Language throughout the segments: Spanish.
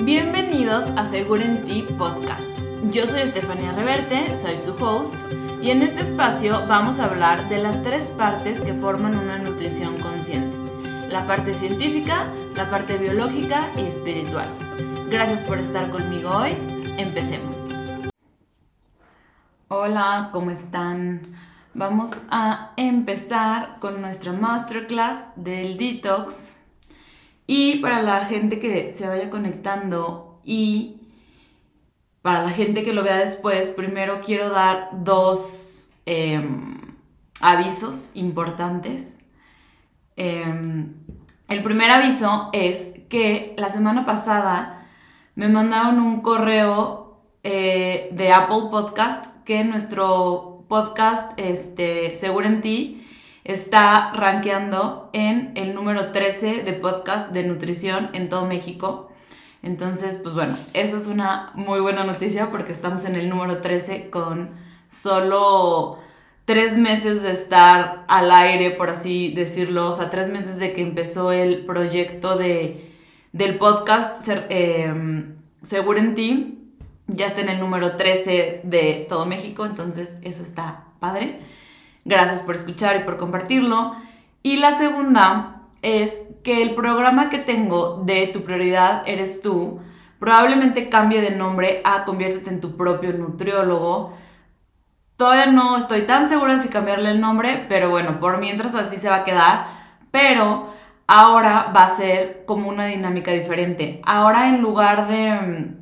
Bienvenidos a Seguro en Ti Podcast. Yo soy Estefanía Reverte, soy su host, y en este espacio vamos a hablar de las tres partes que forman una nutrición consciente. La parte científica, la parte biológica y espiritual. Gracias por estar conmigo hoy. Empecemos. Hola, ¿cómo están? Vamos a empezar con nuestra masterclass del detox y para la gente que se vaya conectando y para la gente que lo vea después, primero quiero dar dos em, avisos importantes. Em, el primer aviso es que la semana pasada me mandaron un correo eh, de Apple Podcast que nuestro podcast, este, Seguro en Ti, está rankeando en el número 13 de podcast de nutrición en todo México. Entonces, pues bueno, eso es una muy buena noticia porque estamos en el número 13 con solo tres meses de estar al aire, por así decirlo, o sea, tres meses de que empezó el proyecto de, del podcast eh, Seguro en Ti, ya está en el número 13 de todo México, entonces eso está padre. Gracias por escuchar y por compartirlo. Y la segunda es que el programa que tengo de Tu prioridad eres tú probablemente cambie de nombre a Conviértete en tu propio nutriólogo. Todavía no estoy tan segura si cambiarle el nombre, pero bueno, por mientras así se va a quedar. Pero ahora va a ser como una dinámica diferente. Ahora en lugar de mm,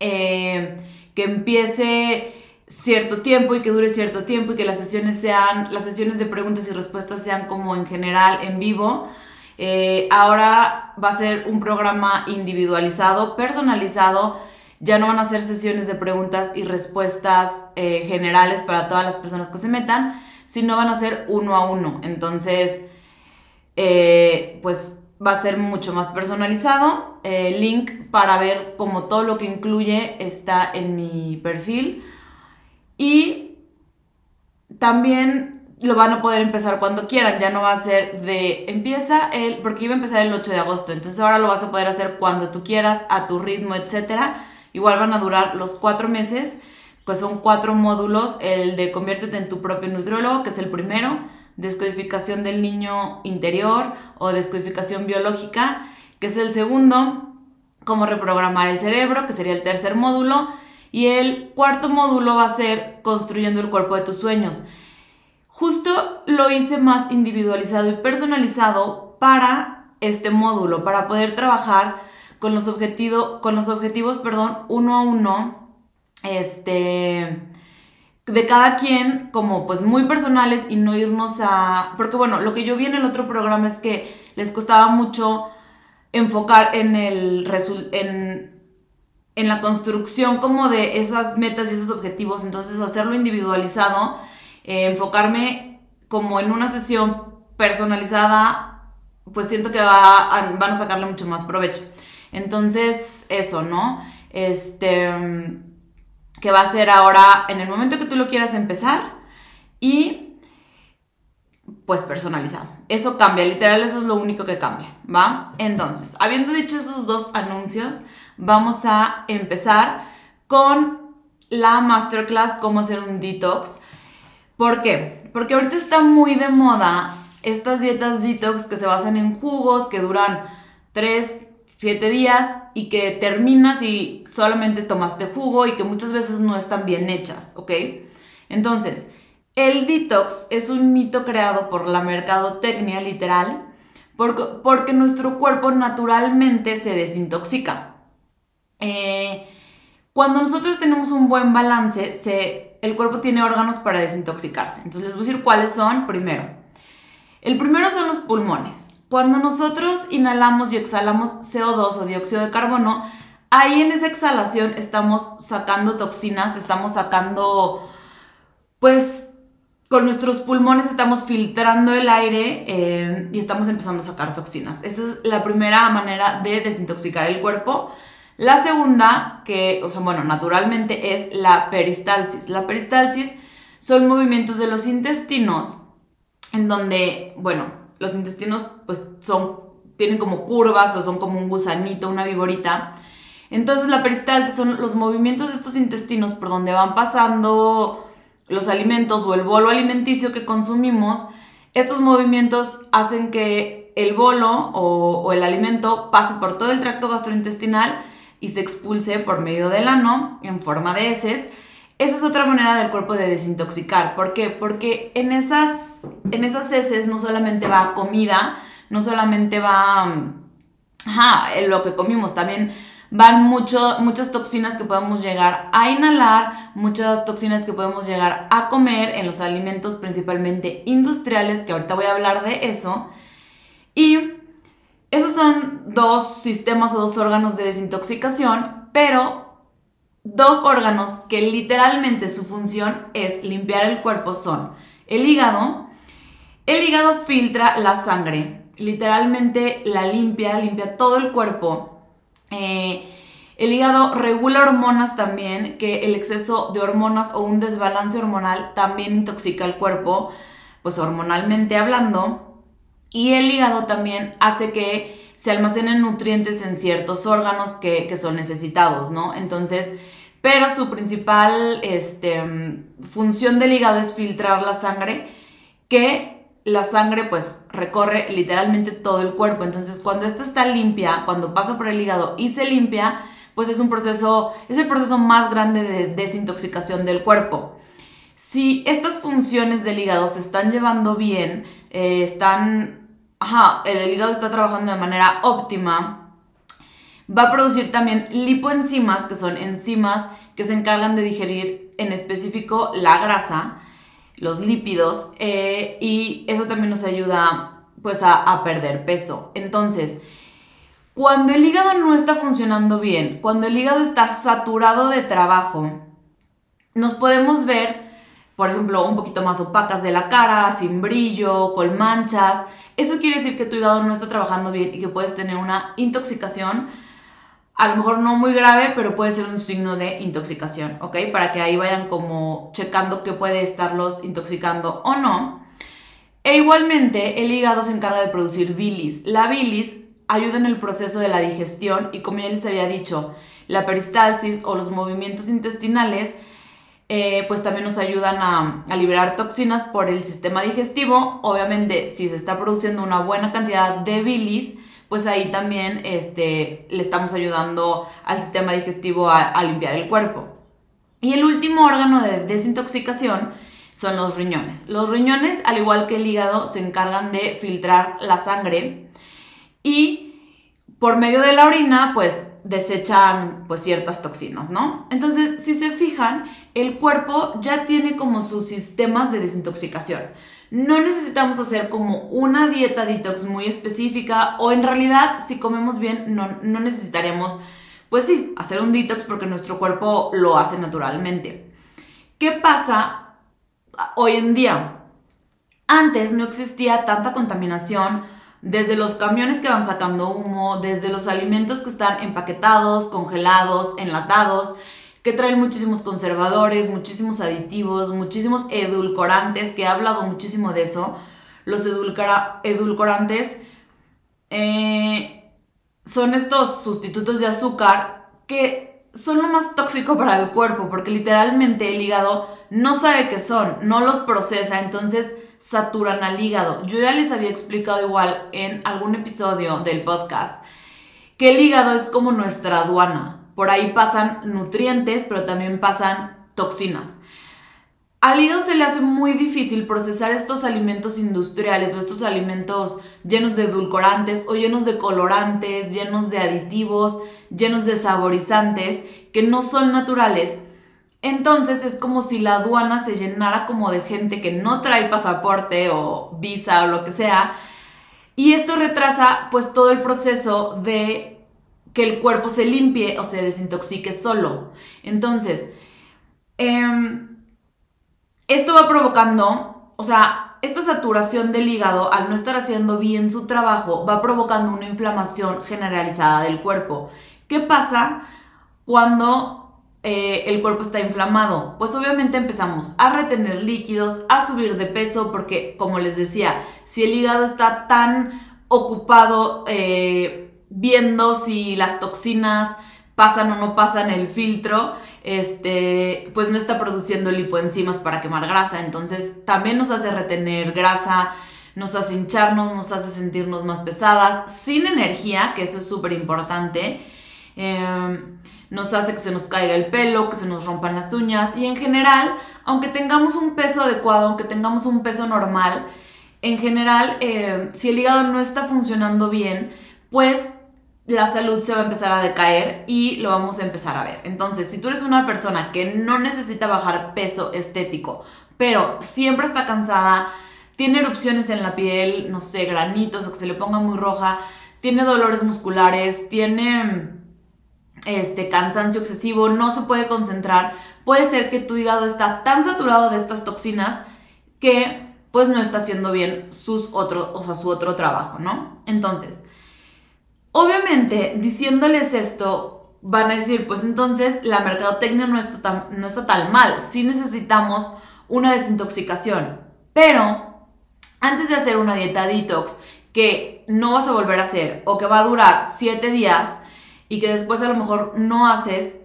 eh, que empiece cierto tiempo y que dure cierto tiempo y que las sesiones sean, las sesiones de preguntas y respuestas sean como en general en vivo. Eh, ahora va a ser un programa individualizado, personalizado. Ya no van a ser sesiones de preguntas y respuestas eh, generales para todas las personas que se metan, sino van a ser uno a uno. Entonces, eh, pues va a ser mucho más personalizado. El link para ver como todo lo que incluye está en mi perfil. Y también lo van a poder empezar cuando quieran, ya no va a ser de empieza el, porque iba a empezar el 8 de agosto, entonces ahora lo vas a poder hacer cuando tú quieras, a tu ritmo, etc. Igual van a durar los cuatro meses, pues son cuatro módulos, el de conviértete en tu propio nutriólogo, que es el primero, descodificación del niño interior o descodificación biológica, que es el segundo, cómo reprogramar el cerebro, que sería el tercer módulo, y el cuarto módulo va a ser construyendo el cuerpo de tus sueños. Justo lo hice más individualizado y personalizado para este módulo, para poder trabajar con los, con los objetivos, perdón, uno a uno, este, de cada quien, como pues muy personales y no irnos a... Porque bueno, lo que yo vi en el otro programa es que les costaba mucho enfocar en el, en en la construcción como de esas metas y esos objetivos, entonces hacerlo individualizado, eh, enfocarme como en una sesión personalizada, pues siento que va van a sacarle mucho más provecho. Entonces, eso, ¿no? Este, que va a ser ahora en el momento que tú lo quieras empezar y pues personalizado. Eso cambia, literal, eso es lo único que cambia, ¿va? Entonces, habiendo dicho esos dos anuncios, vamos a empezar con la masterclass cómo hacer un detox. ¿Por qué? Porque ahorita está muy de moda estas dietas detox que se basan en jugos que duran 3, 7 días y que terminas y solamente tomaste jugo y que muchas veces no están bien hechas, ¿ok? Entonces, el detox es un mito creado por la mercadotecnia literal porque, porque nuestro cuerpo naturalmente se desintoxica. Eh, cuando nosotros tenemos un buen balance, el cuerpo tiene órganos para desintoxicarse. Entonces les voy a decir cuáles son primero. El primero son los pulmones. Cuando nosotros inhalamos y exhalamos CO2 o dióxido de carbono, ahí en esa exhalación estamos sacando toxinas, estamos sacando, pues con nuestros pulmones estamos filtrando el aire eh, y estamos empezando a sacar toxinas. Esa es la primera manera de desintoxicar el cuerpo. La segunda, que, o sea, bueno, naturalmente es la peristalsis. La peristalsis son movimientos de los intestinos en donde, bueno, los intestinos pues son, tienen como curvas o son como un gusanito, una viborita. Entonces la peristalsis son los movimientos de estos intestinos por donde van pasando los alimentos o el bolo alimenticio que consumimos. Estos movimientos hacen que el bolo o, el alimento pase por todo el tracto gastrointestinal y se expulse por medio del ano en forma de heces. Esa es otra manera del cuerpo de desintoxicar. ¿Por qué? Porque en esas, en esas heces no solamente va comida, no solamente va ajá, lo que comimos, también van mucho, muchas toxinas que podemos llegar a inhalar, muchas toxinas que podemos llegar a comer en los alimentos principalmente industriales, que ahorita voy a hablar de eso. Y esos son dos sistemas o dos órganos de desintoxicación, pero dos órganos que literalmente su función es limpiar el cuerpo son el hígado. El hígado filtra la sangre, literalmente la limpia, limpia todo el cuerpo eh, el hígado regula hormonas también, que el exceso de hormonas o un desbalance hormonal también intoxica el cuerpo, pues hormonalmente hablando. Y el hígado también hace que se almacenen nutrientes en ciertos órganos que, son necesitados, ¿no? Entonces, pero su principal este, función del hígado es filtrar la sangre, que la sangre pues recorre literalmente todo el cuerpo. Entonces cuando esta está limpia, cuando pasa por el hígado y se limpia, pues es un proceso, es el proceso más grande de desintoxicación del cuerpo. Si estas funciones del hígado se están llevando bien, eh, están, ajá, el hígado está trabajando de manera óptima, va a producir también lipoenzimas, que son enzimas que se encargan de digerir en específico la grasa los lípidos, eh, y eso también nos ayuda pues a, perder peso. Entonces, cuando el hígado no está funcionando bien, cuando el hígado está saturado de trabajo, nos podemos ver, por ejemplo, un poquito más opacas de la cara, sin brillo, con manchas. Eso quiere decir que tu hígado no está trabajando bien y que puedes tener una intoxicación a lo mejor no muy grave, pero puede ser un signo de intoxicación, ¿ok? Para que ahí vayan como checando qué puede estarlos intoxicando o no. E igualmente, el hígado se encarga de producir bilis. La bilis ayuda en el proceso de la digestión y como ya les había dicho, la peristalsis o los movimientos intestinales eh, pues también nos ayudan a, a, liberar toxinas por el sistema digestivo. Obviamente, si se está produciendo una buena cantidad de bilis, pues ahí también este, le estamos ayudando al sistema digestivo a, limpiar el cuerpo. Y el último órgano de desintoxicación son los riñones. Los riñones, al igual que el hígado, se encargan de filtrar la sangre y por medio de la orina, pues desechan pues ciertas toxinas, ¿no? Entonces, si se fijan, el cuerpo ya tiene como sus sistemas de desintoxicación. No necesitamos hacer como una dieta detox muy específica o en realidad si comemos bien no, no necesitaremos, pues sí, hacer un detox porque nuestro cuerpo lo hace naturalmente. ¿Qué pasa hoy en día? Antes no existía tanta contaminación desde los camiones que van sacando humo, desde los alimentos que están empaquetados, congelados, enlatados que traen muchísimos conservadores, muchísimos aditivos, muchísimos edulcorantes, que he hablado muchísimo de eso. Los edulcorantes eh, son estos sustitutos de azúcar que son lo más tóxico para el cuerpo, porque literalmente el hígado no sabe qué son, no los procesa, entonces saturan al hígado. Yo ya les había explicado igual en algún episodio del podcast que el hígado es como nuestra aduana. Por ahí pasan nutrientes, pero también pasan toxinas. Al hígado se le hace muy difícil procesar estos alimentos industriales o estos alimentos llenos de edulcorantes o llenos de colorantes, llenos de aditivos, llenos de saborizantes que no son naturales. Entonces es como si la aduana se llenara como de gente que no trae pasaporte o visa o lo que sea. Y esto retrasa pues todo el proceso de que el cuerpo se limpie o se desintoxique solo. Entonces, em, esto va provocando, o sea, esta saturación del hígado, al no estar haciendo bien su trabajo, va provocando una inflamación generalizada del cuerpo. ¿Qué pasa cuando eh, el cuerpo está inflamado? Pues obviamente empezamos a retener líquidos, a subir de peso, porque como les decía, si el hígado está tan ocupado, eh, viendo si las toxinas pasan o no pasan el filtro, este, pues no está produciendo lipoenzimas para quemar grasa. Entonces también nos hace retener grasa, nos hace hincharnos, nos hace sentirnos más pesadas, sin energía, que eso es súper importante. Em, nos hace que se nos caiga el pelo, que se nos rompan las uñas y en general, aunque tengamos un peso adecuado, aunque tengamos un peso normal, en general, em, si el hígado no está funcionando bien, pues la salud se va a empezar a decaer y lo vamos a empezar a ver. Entonces, si tú eres una persona que no necesita bajar peso estético, pero siempre está cansada, tiene erupciones en la piel, no sé, granitos o que se le ponga muy roja, tiene dolores musculares, tiene este cansancio excesivo, no se puede concentrar, puede ser que tu hígado está tan saturado de estas toxinas que pues no está haciendo bien sus otro, o sea, su otro trabajo, ¿no? Entonces, Obviamente, diciéndoles esto, van a decir, pues entonces la mercadotecnia no está tan, no está tan mal, sí necesitamos una desintoxicación, pero antes de hacer una dieta detox que no vas a volver a hacer o que va a durar 7 días y que después a lo mejor no haces,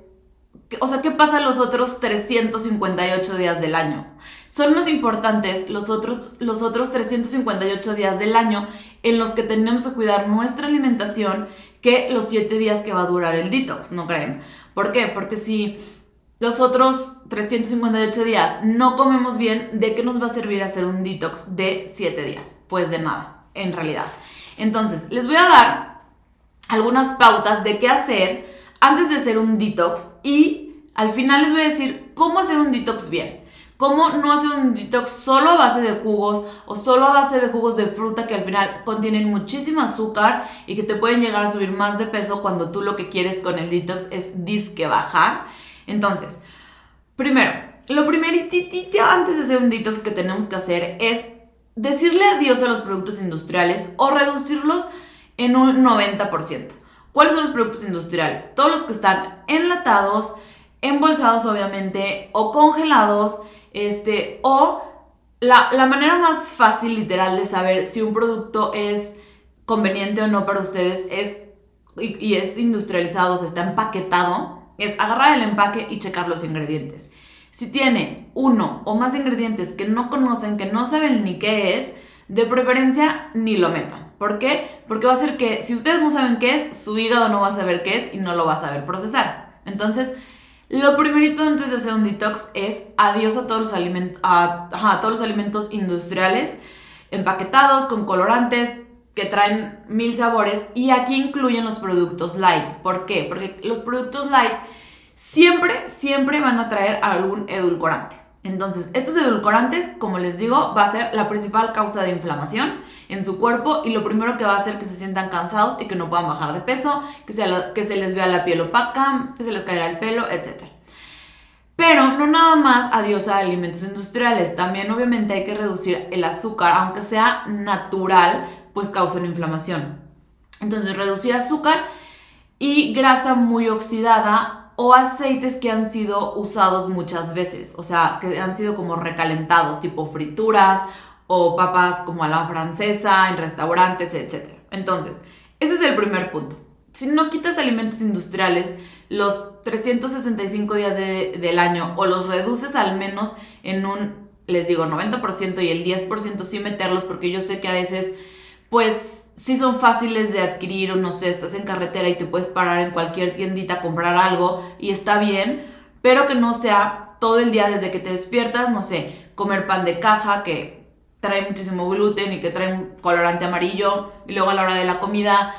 o sea, ¿qué pasa los otros 358 días del año? Son más importantes los otros, los otros 358 días del año en los que tenemos que cuidar nuestra alimentación que los 7 días que va a durar el detox, ¿no creen? ¿Por qué? Porque si los otros 358 días no comemos bien, ¿de qué nos va a servir hacer un detox de 7 días? Pues de nada, en realidad. Entonces, les voy a dar algunas pautas de qué hacer antes de hacer un detox y al final les voy a decir cómo hacer un detox bien. ¿Cómo no hacer un detox solo a base de jugos o solo a base de jugos de fruta que al final contienen muchísimo azúcar y que te pueden llegar a subir más de peso cuando tú lo que quieres con el detox es disque bajar? Entonces, primero, lo primeritito antes de hacer un detox que tenemos que hacer es decirle adiós a los productos industriales o reducirlos en un 90%. ¿Cuáles son los productos industriales? Todos los que están enlatados, embolsados obviamente o congelados este, o la, manera más fácil, literal, de saber si un producto es conveniente o no para ustedes es, y, es industrializado, o sea, está empaquetado, es agarrar el empaque y checar los ingredientes. Si tiene uno o más ingredientes que no conocen, que no saben ni qué es, de preferencia ni lo metan. ¿Por qué? Porque va a ser que si ustedes no saben qué es, su hígado no va a saber qué es y no lo va a saber procesar. Entonces, lo primerito antes de hacer un detox es adiós a todos los, alimentos, a, todos los alimentos industriales, empaquetados, con colorantes, que traen mil sabores y aquí incluyen los productos light. ¿Por qué? Porque los productos light siempre, siempre van a traer algún edulcorante. Entonces, estos edulcorantes, como les digo, va a ser la principal causa de inflamación en su cuerpo y lo primero que va a hacer que se sientan cansados y que no puedan bajar de peso, que se, les vea la piel opaca, que se les caiga el pelo, etc. Pero no nada más adiós a alimentos industriales, también obviamente hay que reducir el azúcar, aunque sea natural, pues causa una inflamación. Entonces, reducir azúcar y grasa muy oxidada o aceites que han sido usados muchas veces, o sea, que han sido como recalentados, tipo frituras o papas como a la francesa en restaurantes, etc. Entonces, ese es el primer punto. Si no quitas alimentos industriales los 365 días del año o los reduces al menos en un, les digo, 90% y el 10% sí meterlos porque yo sé que a veces pues sí son fáciles de adquirir o no sé, estás en carretera y te puedes parar en cualquier tiendita a comprar algo y está bien, pero que no sea todo el día desde que te despiertas, no sé, comer pan de caja que trae muchísimo gluten y que trae un colorante amarillo y luego a la hora de la comida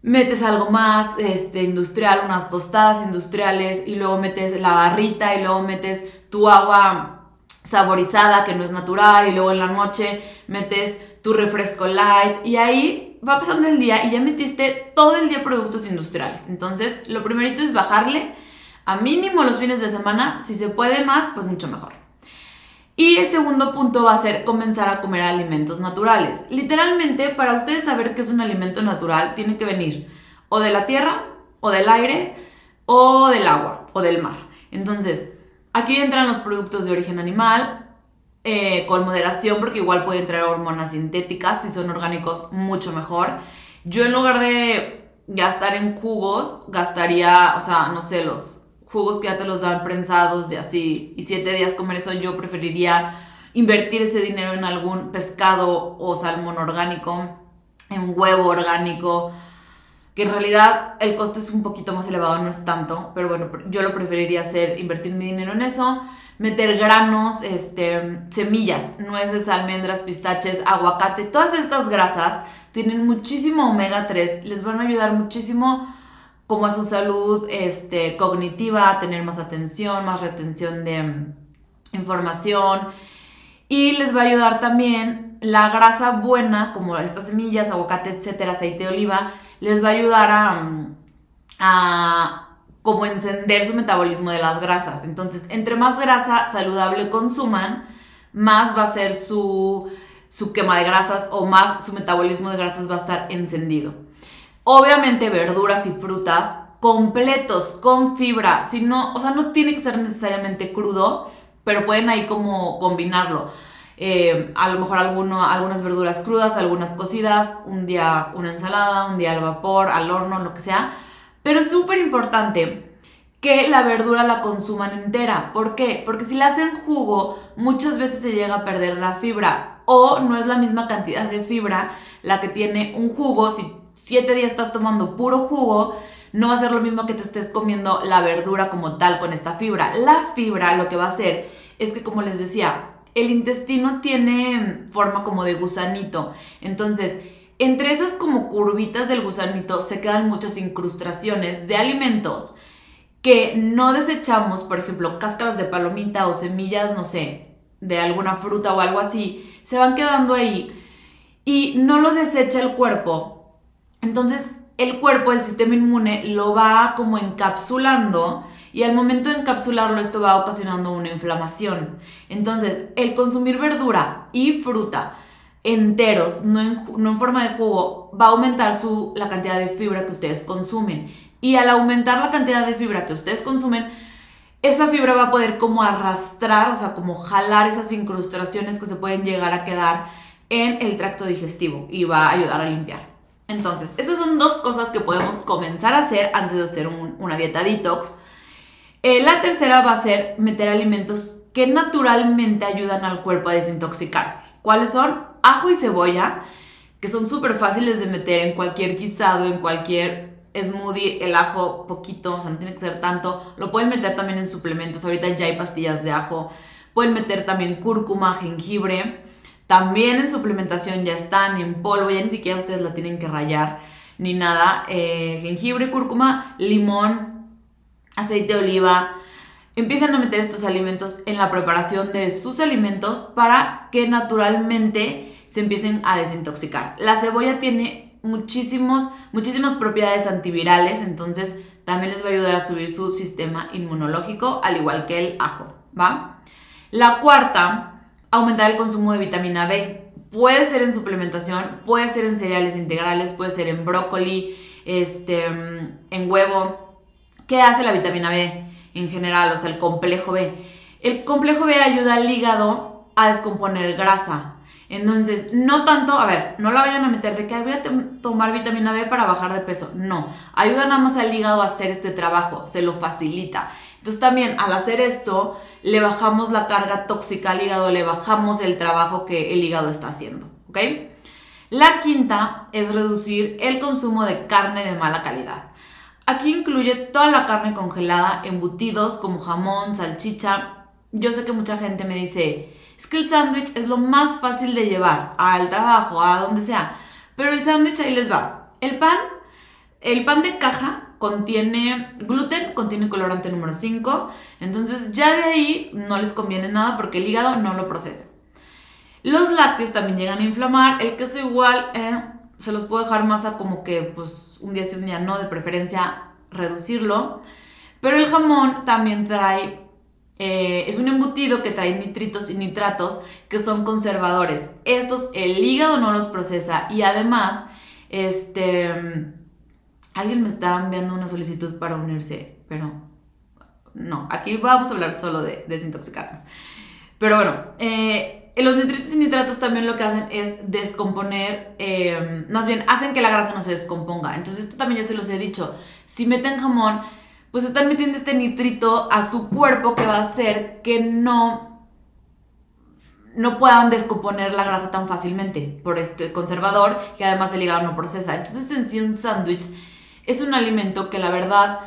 metes algo más este, industrial, unas tostadas industriales y luego metes la barrita y luego metes tu agua saborizada que no es natural y luego en la noche metes tu refresco light y ahí va pasando el día y ya metiste todo el día productos industriales. Entonces, lo primerito es bajarle a mínimo los fines de semana, si se puede más, pues mucho mejor. Y el segundo punto va a ser comenzar a comer alimentos naturales. Literalmente, para ustedes saber qué es un alimento natural, tiene que venir o de la tierra, o del aire, o del agua, o del mar. Entonces, aquí entran los productos de origen animal, eh, con moderación porque igual pueden traer hormonas sintéticas, si son orgánicos mucho mejor. Yo en lugar de gastar en jugos, gastaría, o sea, no sé, los jugos que ya te los dan prensados y así, y siete días comer eso, yo preferiría invertir ese dinero en algún pescado o salmón orgánico, en huevo orgánico, que en realidad el costo es un poquito más elevado, no es tanto, pero bueno, yo lo preferiría hacer, invertir mi dinero en eso, meter granos, este, semillas, nueces, almendras, pistaches, aguacate, todas estas grasas tienen muchísimo omega 3, les van a ayudar muchísimo como a su salud este, cognitiva, a tener más atención, más retención de mm, información. Y les va a ayudar también la grasa buena, como estas semillas, aguacate, etcétera, aceite de oliva, les va a ayudar a, mm, a como encender su metabolismo de las grasas. Entonces, entre más grasa saludable consuman, más va a ser su, su quema de grasas o más su metabolismo de grasas va a estar encendido. Obviamente verduras y frutas completos, con fibra, si no, o sea, no tiene que ser necesariamente crudo, pero pueden ahí como combinarlo. Eh, a lo mejor algunas verduras crudas, algunas cocidas, un día una ensalada, un día al vapor, al horno, lo que sea. Pero es súper importante que la verdura la consuman entera. ¿Por qué? Porque si la hacen jugo, muchas veces se llega a perder la fibra o no es la misma cantidad de fibra la que tiene un jugo. Si siete días estás tomando puro jugo, no va a ser lo mismo que te estés comiendo la verdura como tal con esta fibra. La fibra lo que va a hacer es que, como les decía, el intestino tiene forma como de gusanito. Entonces, entre esas como curvitas del gusanito se quedan muchas incrustaciones de alimentos que no desechamos, por ejemplo, cáscaras de palomita o semillas, no sé, de alguna fruta o algo así, se van quedando ahí y no lo desecha el cuerpo. Entonces, el cuerpo, el sistema inmune, lo va como encapsulando y al momento de encapsularlo esto va ocasionando una inflamación. Entonces, el consumir verdura y fruta enteros, no en, forma de jugo, va a aumentar su, la cantidad de fibra que ustedes consumen. Y al aumentar la cantidad de fibra que ustedes consumen, esa fibra va a poder como arrastrar, o sea, como jalar esas incrustaciones que se pueden llegar a quedar en el tracto digestivo y va a ayudar a limpiar. Entonces, esas son dos cosas que podemos comenzar a hacer antes de hacer una dieta detox eh, la tercera va a ser meter alimentos que naturalmente ayudan al cuerpo a desintoxicarse. ¿Cuáles son? Ajo y cebolla, que son súper fáciles de meter en cualquier guisado, en cualquier smoothie, el ajo poquito, o sea, no tiene que ser tanto. Lo pueden meter también en suplementos, ahorita ya hay pastillas de ajo. Pueden meter también cúrcuma, jengibre. También en suplementación ya están en polvo, ya ni siquiera ustedes la tienen que rayar ni nada. Eh, jengibre, cúrcuma, limón, aceite de oliva. Empiezan a meter estos alimentos en la preparación de sus alimentos para que naturalmente se empiecen a desintoxicar. La cebolla tiene muchísimos, muchísimas propiedades antivirales, entonces también les va a ayudar a subir su sistema inmunológico, al igual que el ajo, ¿va? La cuarta, aumentar el consumo de vitamina B. Puede ser en suplementación, puede ser en cereales integrales, puede ser en brócoli, este, en huevo, ¿Qué hace la vitamina B en general? O sea, el complejo B. El complejo B ayuda al hígado a descomponer grasa. Entonces, no tanto, a ver, no la vayan a meter de que voy a tomar vitamina B para bajar de peso. No, ayuda nada más al hígado a hacer este trabajo, se lo facilita. Entonces también al hacer esto, le bajamos la carga tóxica al hígado, le bajamos el trabajo que el hígado está haciendo, ¿ok? La quinta es reducir el consumo de carne de mala calidad. Aquí incluye toda la carne congelada, embutidos como jamón, salchicha. Yo sé que mucha gente me dice, es que el sándwich es lo más fácil de llevar al trabajo, a donde sea. Pero el sándwich ahí les va. El pan, el pan de caja contiene gluten, contiene colorante número 5. Entonces ya de ahí no les conviene nada porque el hígado no lo procesa. Los lácteos también llegan a inflamar. El queso igual, eh, se los puedo dejar masa como que pues un día sí, un día no, de preferencia reducirlo. Pero el jamón también trae, eh, es un embutido que trae nitritos y nitratos que son conservadores. Estos el hígado no los procesa y además, este, alguien me está enviando una solicitud para unirse, pero no, aquí vamos a hablar solo de desintoxicarnos. Pero bueno, eh, los nitritos y nitratos también lo que hacen es descomponer, eh, más bien hacen que la grasa no se descomponga. Entonces esto también ya se los he dicho. Si meten jamón, pues están metiendo este nitrito a su cuerpo que va a hacer que no no puedan descomponer la grasa tan fácilmente por este conservador que además el hígado no procesa. Entonces en sí un sándwich es un alimento que la verdad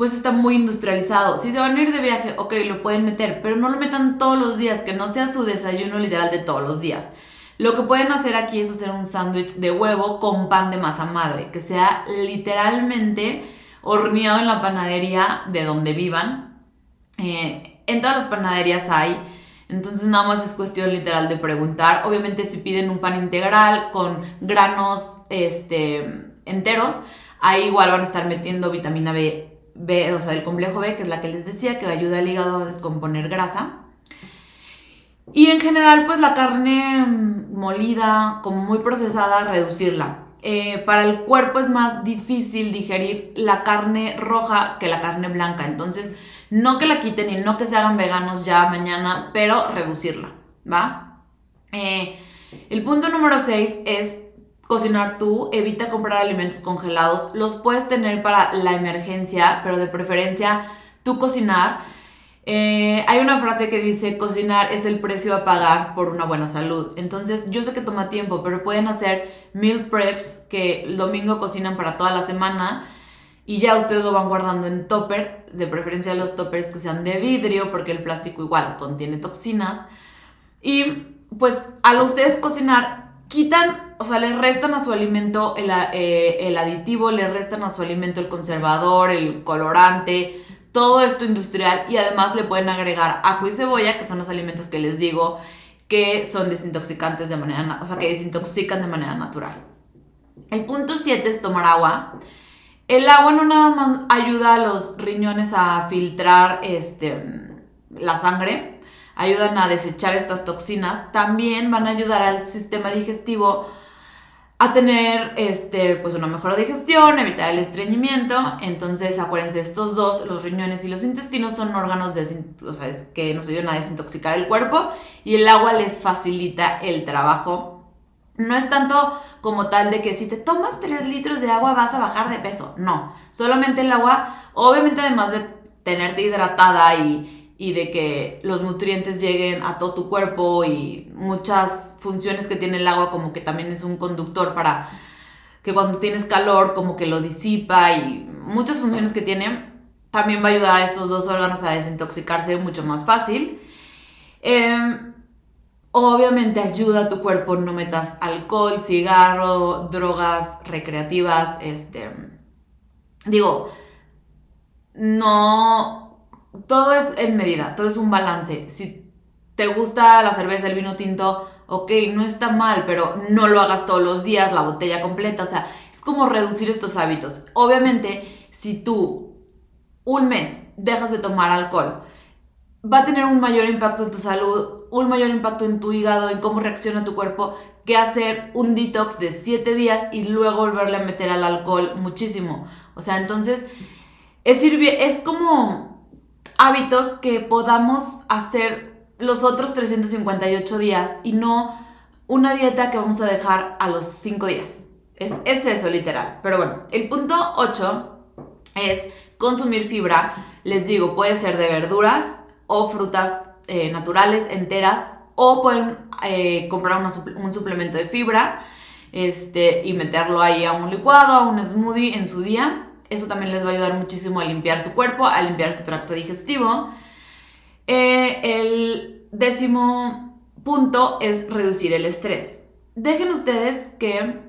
pues está muy industrializado. Si se van a ir de viaje, ok, lo pueden meter, pero no lo metan todos los días, que no sea su desayuno literal de todos los días. Lo que pueden hacer aquí es hacer un sándwich de huevo con pan de masa madre, que sea literalmente horneado en la panadería de donde vivan. Eh, en todas las panaderías hay, entonces nada más es cuestión literal de preguntar. Obviamente si piden un pan integral con granos este, enteros, ahí igual van a estar metiendo vitamina B B, o sea, del complejo B, que es la que les decía, que ayuda al hígado a descomponer grasa. Y en general, pues la carne molida, como muy procesada, reducirla. Eh, para el cuerpo es más difícil digerir la carne roja que la carne blanca. Entonces, no que la quiten y no que se hagan veganos ya mañana, pero reducirla, ¿va? Eh, el punto número 6 es cocinar tú, evita comprar alimentos congelados, los puedes tener para la emergencia, pero de preferencia tú cocinar. Eh, hay una frase que dice, cocinar es el precio a pagar por una buena salud. Entonces, yo sé que toma tiempo, pero pueden hacer meal preps que el domingo cocinan para toda la semana y ya ustedes lo van guardando en topper, de preferencia los toppers que sean de vidrio, porque el plástico igual contiene toxinas. Y pues al ustedes cocinar, quitan o sea, le restan a su alimento eh, el, aditivo, le restan a su alimento el conservador, el colorante, todo esto industrial y además le pueden agregar ajo y cebolla, que son los alimentos que les digo que son desintoxicantes de manera, o sea, que desintoxican de manera natural. El punto 7 es tomar agua. El agua no nada más ayuda a los riñones a filtrar este, la sangre, ayudan a desechar estas toxinas, también van a ayudar al sistema digestivo a tener este, pues una mejor digestión, evitar el estreñimiento. Entonces, acuérdense, estos dos, los riñones y los intestinos, son órganos de, que nos ayudan a desintoxicar el cuerpo y el agua les facilita el trabajo. No es tanto como tal de que si te tomas 3 litros de agua vas a bajar de peso. No, solamente el agua, obviamente además de tenerte hidratada y y de que los nutrientes lleguen a todo tu cuerpo y muchas funciones que tiene el agua como que también es un conductor para que cuando tienes calor como que lo disipa y muchas funciones que tiene, también va a ayudar a estos dos órganos a desintoxicarse mucho más fácil. Em, obviamente ayuda a tu cuerpo, no metas alcohol, cigarro, drogas recreativas, este, digo, no todo es en medida, todo es un balance. Si te gusta la cerveza, el vino tinto, ok, no está mal, pero no lo hagas todos los días, la botella completa. O sea, es como reducir estos hábitos. Obviamente, si tú un mes dejas de tomar alcohol, va a tener un mayor impacto en tu salud, un mayor impacto en tu hígado, en cómo reacciona tu cuerpo, que hacer un detox de 7 días y luego volverle a meter al alcohol muchísimo. O sea, entonces, es, es como hábitos que podamos hacer los otros 358 días y no una dieta que vamos a dejar a los 5 días. Es, eso, literal. Pero bueno, el punto 8 es consumir fibra. Les digo, puede ser de verduras o frutas eh, naturales enteras o pueden eh, comprar un suplemento de fibra este, y meterlo ahí a un licuado, a un smoothie en su día. Eso también les va a ayudar muchísimo a limpiar su cuerpo, a limpiar su tracto digestivo. Eh, el décimo punto es reducir el estrés. Dejen ustedes que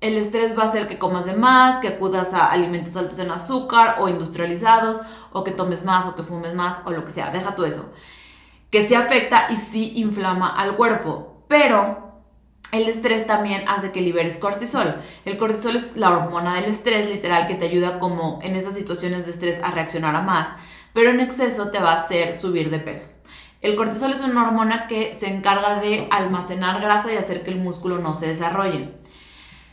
el estrés va a hacer que comas de más, que acudas a alimentos altos en azúcar o industrializados, o que tomes más o que fumes más o lo que sea. Deja todo eso. Que sí afecta y sí inflama al cuerpo. Pero el estrés también hace que liberes cortisol. El cortisol es la hormona del estrés, literal, que te ayuda como en esas situaciones de estrés a reaccionar a más, pero en exceso te va a hacer subir de peso. El cortisol es una hormona que se encarga de almacenar grasa y hacer que el músculo no se desarrolle.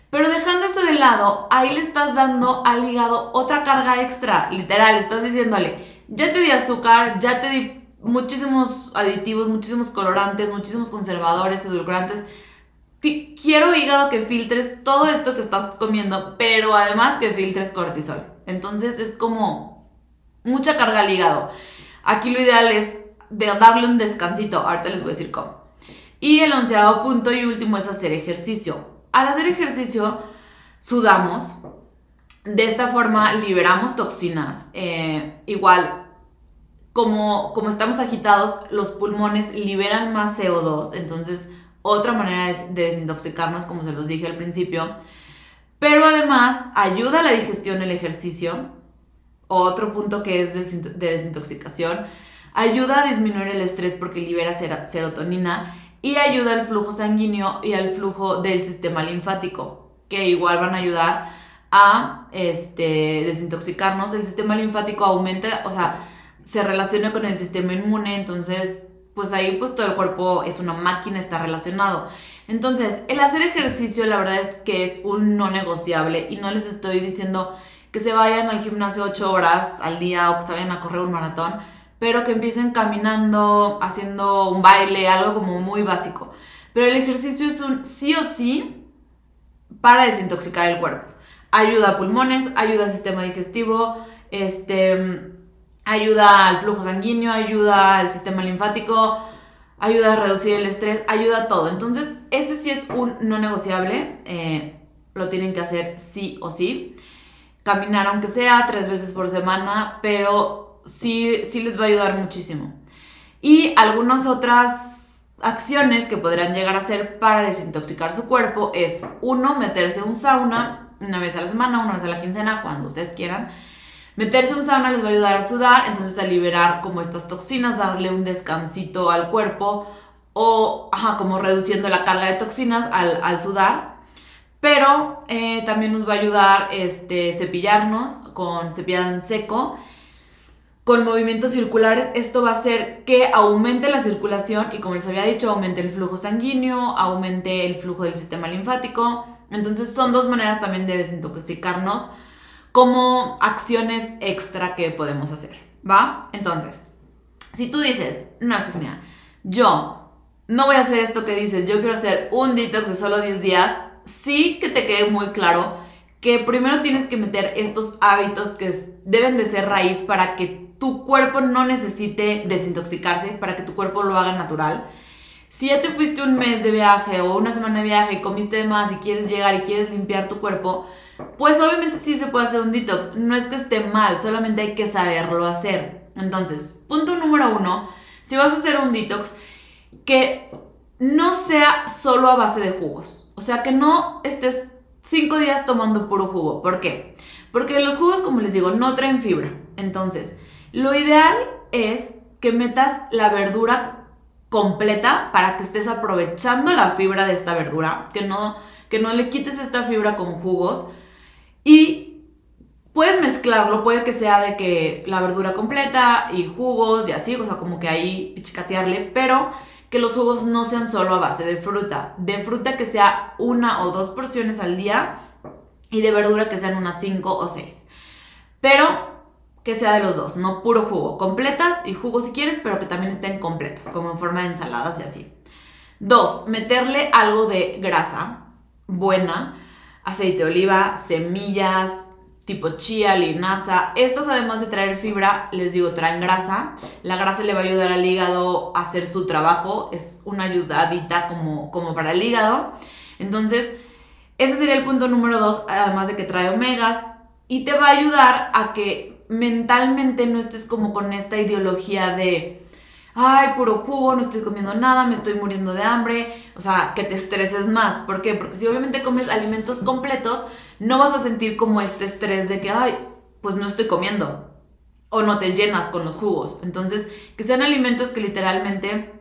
Pero dejando eso de lado, ahí le estás dando al hígado otra carga extra, literal, estás diciéndole, ya te di azúcar, ya te di muchísimos aditivos, muchísimos colorantes, muchísimos conservadores, edulcorantes. Quiero hígado que filtres todo esto que estás comiendo, pero además que filtres cortisol. Entonces es como mucha carga al hígado. Aquí lo ideal es darle un descansito. Ahorita les voy a decir cómo. Y el onceavo punto y último es hacer ejercicio. Al hacer ejercicio, sudamos. De esta forma liberamos toxinas. Eh, igual, como, como estamos agitados, los pulmones liberan más CO2. Entonces, otra manera de desintoxicarnos, como se los dije al principio. Pero además, ayuda a la digestión el ejercicio. Otro punto que es de desintoxicación. Ayuda a disminuir el estrés porque libera serotonina y ayuda al flujo sanguíneo y al flujo del sistema linfático, que igual van a ayudar a este, desintoxicarnos. El sistema linfático aumenta, o sea, se relaciona con el sistema inmune, entonces, pues ahí pues todo el cuerpo es una máquina, está relacionado. Entonces, el hacer ejercicio la verdad es que es un no negociable y no les estoy diciendo que se vayan al gimnasio 8 horas al día o que se vayan a correr un maratón pero que empiecen caminando, haciendo un baile, algo como muy básico. Pero el ejercicio es un sí o sí para desintoxicar el cuerpo. Ayuda a pulmones, ayuda al sistema digestivo, este, ayuda al flujo sanguíneo, ayuda al sistema linfático, ayuda a reducir el estrés, ayuda a todo. Entonces, ese sí es un no negociable, eh, lo tienen que hacer sí o sí. Caminar aunque sea tres veces por semana, pero sí, sí les va a ayudar muchísimo. Y algunas otras acciones que podrían llegar a hacer para desintoxicar su cuerpo es, uno, meterse un sauna una vez a la semana, una vez a la quincena, cuando ustedes quieran. Meterse un sauna les va a ayudar a sudar, entonces a liberar como estas toxinas, darle un descansito al cuerpo o, ajá, como reduciendo la carga de toxinas al, sudar. Pero eh, también nos va a ayudar este, cepillarnos con cepillado en seco con movimientos circulares, esto va a hacer que aumente la circulación y como les había dicho, aumente el flujo sanguíneo, aumente el flujo del sistema linfático. Entonces son dos maneras también de desintoxicarnos como acciones extra que podemos hacer, ¿va? Entonces, si tú dices, no, Estefania, yo no voy a hacer esto que dices, yo quiero hacer un detox de solo 10 días, sí que te quede muy claro que primero tienes que meter estos hábitos que deben de ser raíz para que tu cuerpo no necesite desintoxicarse, para que tu cuerpo lo haga natural. Si ya te fuiste un mes de viaje o una semana de viaje y comiste de más y quieres llegar y quieres limpiar tu cuerpo, pues obviamente sí se puede hacer un detox. No es que esté mal, solamente hay que saberlo hacer. Entonces, punto número uno, si vas a hacer un detox, que no sea solo a base de jugos. O sea, que no estés cinco días tomando puro jugo. ¿Por qué? Porque los jugos, como les digo, no traen fibra. Entonces, lo ideal es que metas la verdura completa para que estés aprovechando la fibra de esta verdura, que no, que no le quites esta fibra con jugos y puedes mezclarlo, puede que sea de que la verdura completa y jugos y así, o sea, como que ahí pichicatearle, pero que los jugos no sean solo a base de fruta, de fruta que sea una o dos porciones al día y de verdura que sean unas cinco o seis. Pero que sea de los dos, no puro jugo, completas y jugo si quieres, pero que también estén completas, como en forma de ensaladas y así. Dos, meterle algo de grasa buena, aceite de oliva, semillas, tipo chía, linaza. Estas además de traer fibra, les digo, traen grasa. La grasa le va a ayudar al hígado a hacer su trabajo, es una ayudadita como, como para el hígado. Entonces, ese sería el punto número dos, además de que trae omegas y te va a ayudar a que mentalmente no estés como con esta ideología de, ay, puro jugo, no estoy comiendo nada, me estoy muriendo de hambre, o sea, que te estreses más. ¿Por qué? Porque si obviamente comes alimentos completos, no vas a sentir como este estrés de que, ay, pues no estoy comiendo. O no te llenas con los jugos. Entonces, que sean alimentos que literalmente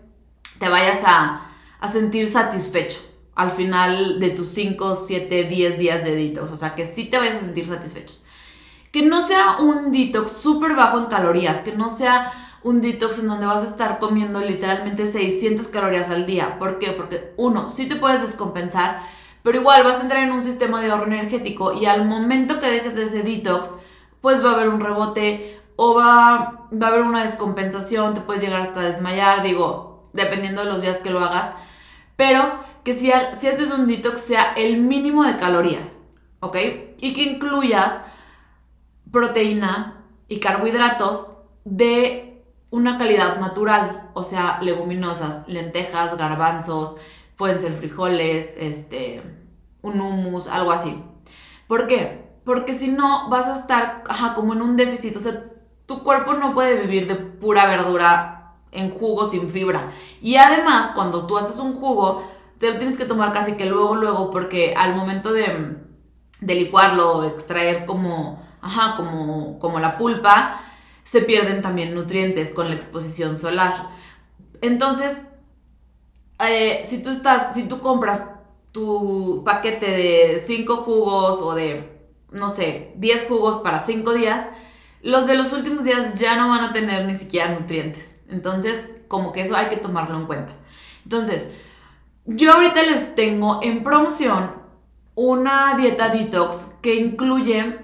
te vayas a, a sentir satisfecho al final de tus 5, 7, 10 días de detox. O sea, que sí te vayas a sentir satisfechos que no sea un detox súper bajo en calorías, que no sea un detox en donde vas a estar comiendo literalmente 600 calorías al día. ¿Por qué? Porque uno, sí te puedes descompensar, pero igual vas a entrar en un sistema de ahorro energético y al momento que dejes ese detox, pues va a haber un rebote o va, va a haber una descompensación, te puedes llegar hasta desmayar, digo, dependiendo de los días que lo hagas, pero que si, si haces un detox sea el mínimo de calorías, ¿ok? Y que incluyas proteína y carbohidratos de una calidad natural, o sea, leguminosas, lentejas, garbanzos, pueden ser frijoles, este, un hummus, algo así. ¿Por qué? Porque si no vas a estar ajá, como en un déficit, o sea, tu cuerpo no puede vivir de pura verdura en jugo sin fibra. Y además, cuando tú haces un jugo, te lo tienes que tomar casi que luego, luego, porque al momento de, de licuarlo, extraer como, ajá, como, como la pulpa, se pierden también nutrientes con la exposición solar. Entonces, eh, si tú estás, si tú compras tu paquete de 5 jugos o de, no sé, 10 jugos para 5 días, los de los últimos días ya no van a tener ni siquiera nutrientes. Entonces, como que eso hay que tomarlo en cuenta. Entonces, yo ahorita les tengo en promoción una dieta detox que incluye,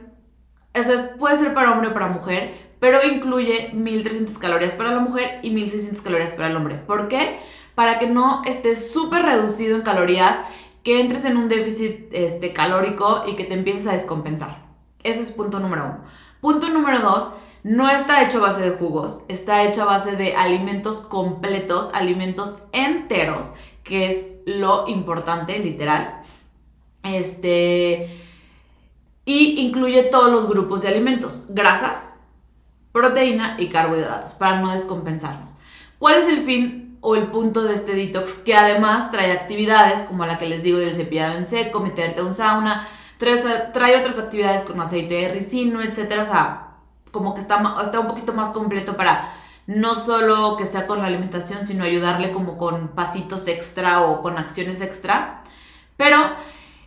eso es, puede ser para hombre o para mujer, pero incluye 1300 calorías para la mujer y 1600 calorías para el hombre. ¿Por qué? Para que no estés súper reducido en calorías, que entres en un déficit este, calórico y que te empieces a descompensar. Ese es punto número uno. Punto número dos, no está hecho a base de jugos, está hecho a base de alimentos completos, alimentos enteros, que es lo importante, literal. Este. Y incluye todos los grupos de alimentos: grasa, proteína y carbohidratos, para no descompensarnos. ¿Cuál es el fin o el punto de este detox? Que además trae actividades como la que les digo del cepillado en seco, meterte a un sauna, trae, otras actividades con aceite de ricino, etc. O sea, como que está, está un poquito más completo para no solo que sea con la alimentación, sino ayudarle como con pasitos extra o con acciones extra. Pero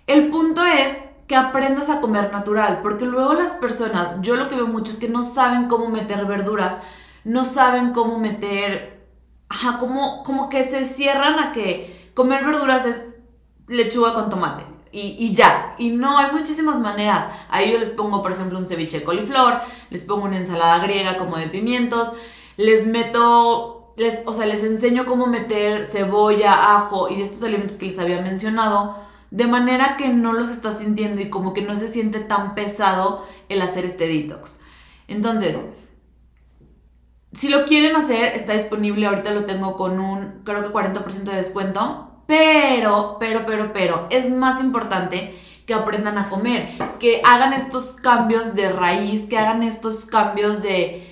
el punto es que aprendas a comer natural, porque luego las personas, yo lo que veo mucho es que no saben cómo meter verduras, no saben cómo meter, ajá, como, como que se cierran a que comer verduras es lechuga con tomate y, ya. Y no, hay muchísimas maneras. Ahí yo les pongo, por ejemplo, un ceviche de coliflor, les pongo una ensalada griega como de pimientos, les meto, les, o sea, les enseño cómo meter cebolla, ajo y estos alimentos que les había mencionado, de manera que no los estás sintiendo y como que no se siente tan pesado el hacer este detox. Entonces, si lo quieren hacer, está disponible, ahorita lo tengo con un, creo que 40% de descuento pero, pero, pero, pero, es más importante que aprendan a comer, que hagan estos cambios de raíz, que hagan estos cambios de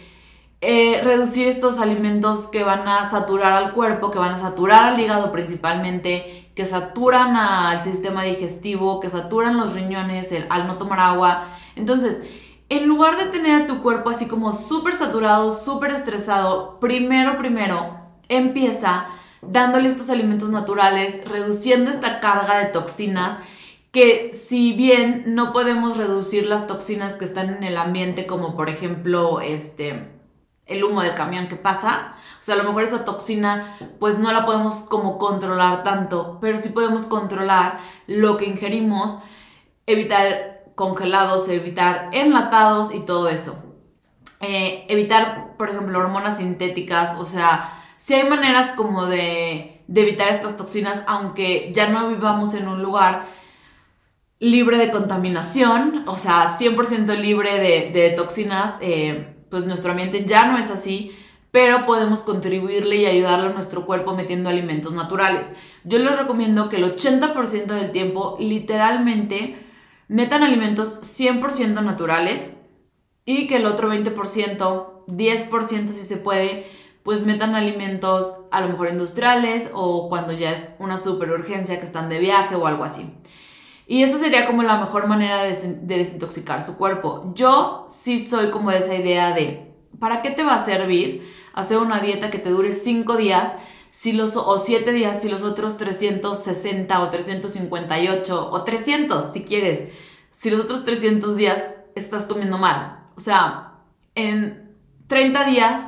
eh, reducir estos alimentos que van a saturar al cuerpo, que van a saturar al hígado principalmente, que saturan al sistema digestivo, que saturan los riñones al no tomar agua. Entonces, en lugar de tener a tu cuerpo así como súper saturado, súper estresado, primero, primero, empieza dándole estos alimentos naturales, reduciendo esta carga de toxinas, que si bien no podemos reducir las toxinas que están en el ambiente, como por ejemplo este, el humo del camión que pasa, o sea, a lo mejor esa toxina pues no la podemos como controlar tanto, pero sí podemos controlar lo que ingerimos, evitar congelados, evitar enlatados y todo eso. Eh, evitar, por ejemplo, hormonas sintéticas, o sea, si hay maneras como de, evitar estas toxinas, aunque ya no vivamos en un lugar libre de contaminación, o sea, 100% libre de, toxinas, eh, pues nuestro ambiente ya no es así, pero podemos contribuirle y ayudarle a nuestro cuerpo metiendo alimentos naturales. Yo les recomiendo que el 80% del tiempo literalmente metan alimentos 100% naturales y que el otro 20%, 10% si se puede, pues metan alimentos a lo mejor industriales o cuando ya es una super urgencia que están de viaje o algo así. Y esta sería como la mejor manera de, desintoxicar su cuerpo. Yo sí soy como de esa idea de, ¿para qué te va a servir hacer una dieta que te dure 5 días si los, o 7 días si los otros 360 o 358 o 300 si quieres, si los otros 300 días estás comiendo mal? O sea, en 30 días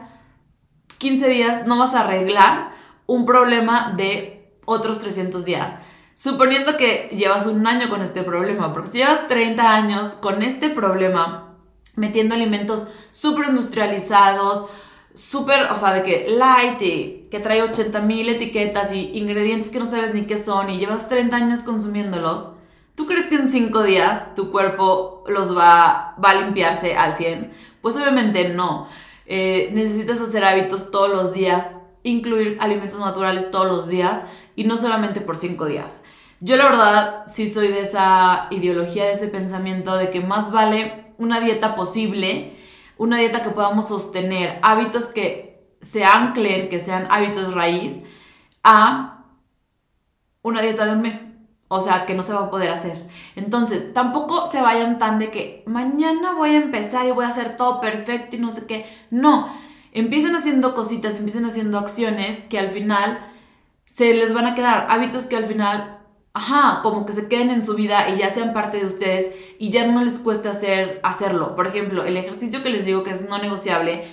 15 días no vas a arreglar un problema de otros 300 días. Suponiendo que llevas un año con este problema, porque si llevas 30 años con este problema, metiendo alimentos súper industrializados, súper, o sea, de que light, que trae 80 mil etiquetas y ingredientes que no sabes ni qué son y llevas 30 años consumiéndolos, ¿tú crees que en 5 días tu cuerpo los va, va a limpiarse al 100? Pues obviamente no. Eh, necesitas hacer hábitos todos los días, incluir alimentos naturales todos los días y no solamente por 5 días. Yo la verdad sí soy de esa ideología, de ese pensamiento de que más vale una dieta posible, una dieta que podamos sostener, hábitos que se anclen, que sean hábitos raíz, a una dieta de un mes. O sea, que no se va a poder hacer. Entonces, tampoco se vayan tan de que mañana voy a empezar y voy a hacer todo perfecto y no sé qué. No, empiecen haciendo cositas, empiecen haciendo acciones que al final se les van a quedar, hábitos que al final ajá, como que se queden en su vida y ya sean parte de ustedes y ya no les cueste hacer, hacerlo. Por ejemplo, el ejercicio que les digo que es no negociable,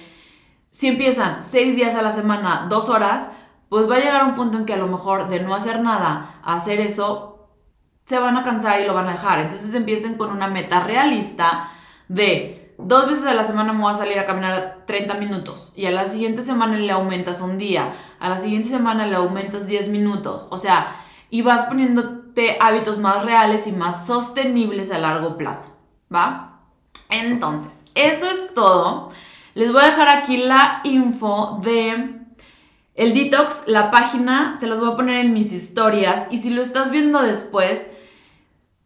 si empiezan seis días a la semana, dos horas, pues va a llegar un punto en que a lo mejor de no hacer nada a hacer eso, se van a cansar y lo van a dejar. Entonces empiecen con una meta realista de dos veces a la semana me voy a salir a caminar 30 minutos y a la siguiente semana le aumentas un día, a la siguiente semana le aumentas 10 minutos. O sea, y vas poniéndote hábitos más reales y más sostenibles a largo plazo, ¿va? Entonces, eso es todo. Les voy a dejar aquí la info de el detox, la página, se las voy a poner en mis historias y si lo estás viendo después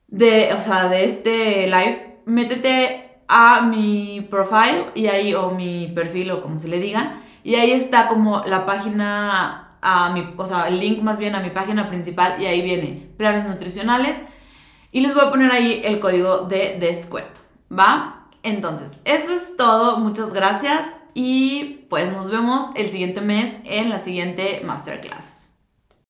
de, o sea, de este live, métete a mi profile y ahí, o mi perfil o como se le diga, y ahí está como la página a mi, o sea, el link más bien a mi página principal y ahí viene planes nutricionales y les voy a poner ahí el código de descuento, ¿va? Entonces, eso es todo, muchas gracias y pues nos vemos el siguiente mes en la siguiente masterclass.